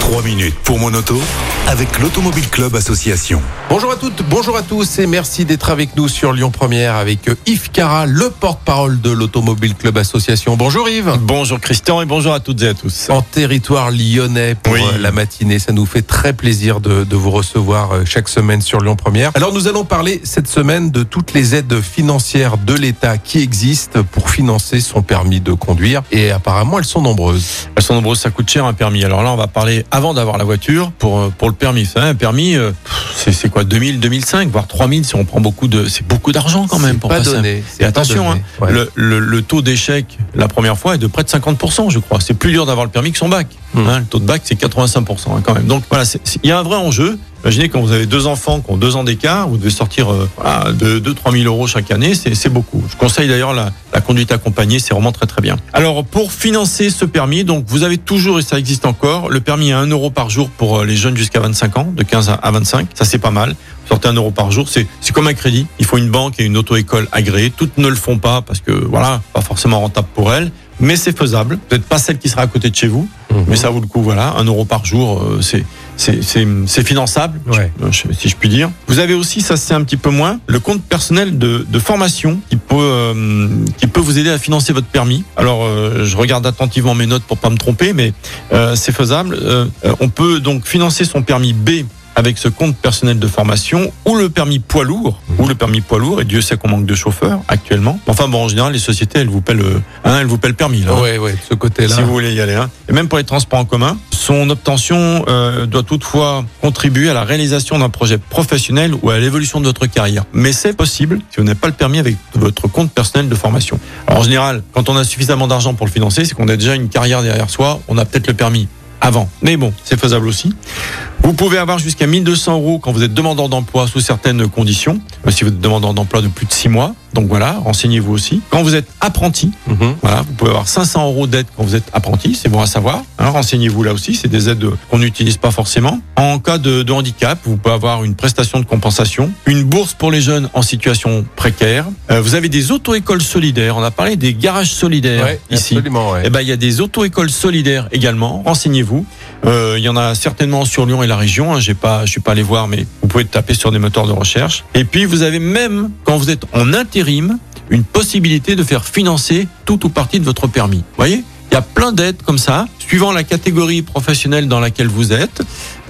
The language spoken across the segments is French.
3 minutes pour mon auto avec l'Automobile Club Association. Bonjour à toutes, bonjour à tous et merci d'être avec nous sur Lyon Première avec euh, Yves Cara, le porte-parole de l'Automobile Club Association. Bonjour Yves. Bonjour Christian et bonjour à toutes et à tous. En territoire lyonnais pour Oui. euh, la matinée, ça nous fait très plaisir de, de vous recevoir euh, chaque semaine sur Lyon Première. Alors nous allons parler cette semaine de toutes les aides financières de l'État qui existent pour financer son permis de conduire et apparemment elles sont nombreuses. Elles sont nombreuses, ça coûte cher un permis. Alors là, on va parler avant d'avoir la voiture pour euh, pour le permis. Savez, un permis, euh, c'est quoi 2000, 2005, voire 3000 si on prend beaucoup de, c'est beaucoup d'argent quand même pour pas passer donné. Et pas attention, donné. hein, Ouais. le, le- le taux d'échec la première fois est de près de 50%, je crois. C'est plus dur d'avoir le permis que son bac. Hmm. Hein, le taux de bac, c'est 85% hein, quand même. Donc voilà, il y a un vrai enjeu. Imaginez quand vous avez deux enfants qui ont deux ans d'écart, vous devez sortir euh, voilà, de 2-3 000 euros chaque année, c'est beaucoup. Je conseille d'ailleurs la, conduite accompagnée, c'est vraiment très très bien. Alors pour financer ce permis, donc vous avez toujours, et ça existe encore, le permis à 1 euro par jour pour euh, les jeunes jusqu'à 25 ans, de 15 à- à 25, ça c'est pas mal. Vous sortez 1 euro par jour, c'est comme un crédit. Il faut une banque et une auto-école agréée. Toutes ne le font pas parce que voilà, pas forcément rentable pour elles, mais c'est faisable. Peut-être pas celle qui sera à côté de chez vous, Mhm. mais ça vaut le coup. Voilà, 1 euro par jour, euh, c'est c'est finançable, Ouais. si je puis dire. Vous avez aussi, ça c'est un petit peu moins, le compte personnel de, de formation qui peut euh, qui peut vous aider à financer votre permis. Alors, euh, je regarde attentivement mes notes pour pas me tromper, mais euh, c'est faisable. On peut donc financer son permis B avec ce compte personnel de formation ou le permis poids lourd ou le permis poids lourd et Dieu sait qu'on manque de chauffeurs actuellement. Enfin bon en général les sociétés elles vous paient le hein, elles vous paient le permis là. Ouais, ouais, de ce côté-là. si vous voulez y aller. Hein. Et même pour les transports en commun, son obtention euh, doit toutefois contribuer à la réalisation d'un projet professionnel ou à l'évolution de votre carrière. Mais c'est possible si vous n'avez pas le permis avec votre compte personnel de formation. Alors, en général, quand on a suffisamment d'argent pour le financer, c'est qu'on a déjà une carrière derrière soi, on a peut-être le permis avant. Mais bon, c'est faisable aussi. Vous pouvez avoir jusqu'à 1200 euros quand vous êtes demandeur d'emploi sous certaines conditions. Si vous êtes demandeur d'emploi de plus de 6 mois. Donc voilà, renseignez-vous aussi. Quand vous êtes apprenti, Mhm. voilà, vous pouvez avoir 500 euros d'aide quand vous êtes apprenti, c'est bon à savoir. Hein, Renseignez-vous là aussi, c'est des aides qu'on n'utilise pas forcément. En cas de, de handicap, vous pouvez avoir une prestation de compensation, une bourse pour les jeunes en situation précaire. Euh, vous avez des auto-écoles solidaires. On a parlé des garages solidaires Ouais, ici. absolument, ouais. Eh ben, il y a des auto-écoles solidaires également. Renseignez-vous. Euh, il y en a certainement sur Lyon et la région. Hein. J'ai pas, je suis pas allé voir, mais vous pouvez taper sur des moteurs de recherche. Et puis, vous avez même, quand vous êtes en intérim, une possibilité de faire financer tout ou partie de votre permis. Vous voyez? Il y a plein d'aides comme ça, suivant la catégorie professionnelle dans laquelle vous êtes.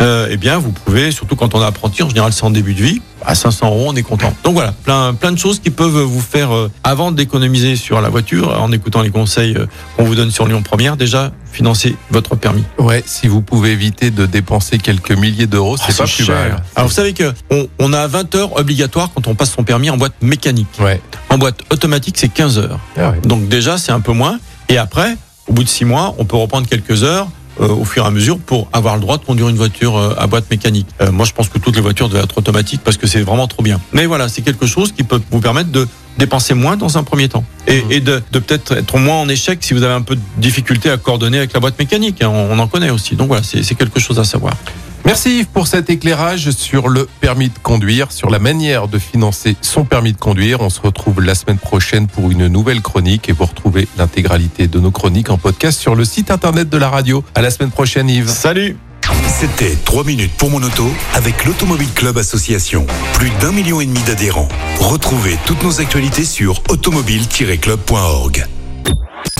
Euh, eh bien, vous pouvez, surtout quand on est apprenti, en général c'est en début de vie, à 500 euros, on est content. Donc voilà, plein, plein de choses qui peuvent vous faire, euh, avant d'économiser sur la voiture, en écoutant les conseils euh, qu'on vous donne sur Lyon Première, déjà financer votre permis. Ouais, si vous pouvez éviter de dépenser quelques milliers d'euros, c'est Ah, pas plus mal. Alors vous savez que on, on a 20 heures obligatoires quand on passe son permis en boîte mécanique. Ouais. En boîte automatique, c'est 15 heures. Ah. Donc déjà, c'est un peu moins. Et après, au bout de six mois, on peut reprendre quelques heures au fur et à mesure pour avoir le droit de conduire une voiture euh, à boîte mécanique. Euh, moi, je pense que toutes les voitures doivent être automatiques parce que c'est vraiment trop bien. Mais voilà, c'est quelque chose qui peut vous permettre de dépenser moins dans un premier temps et, et de, de peut-être être moins en échec si vous avez un peu de difficulté à coordonner avec la boîte mécanique. hein. On, on en connaît aussi. Donc voilà, c'est quelque chose à savoir. Merci Yves pour cet éclairage sur le permis de conduire, sur la manière de financer son permis de conduire. On se retrouve la semaine prochaine pour une nouvelle chronique et vous retrouvez l'intégralité de nos chroniques en podcast sur le site internet de la radio. À la semaine prochaine Yves. Salut C'était 3 minutes pour mon auto avec l'Automobile Club Association. Plus d'un million et demi d'adhérents. Retrouvez toutes nos actualités sur automobile-club.org.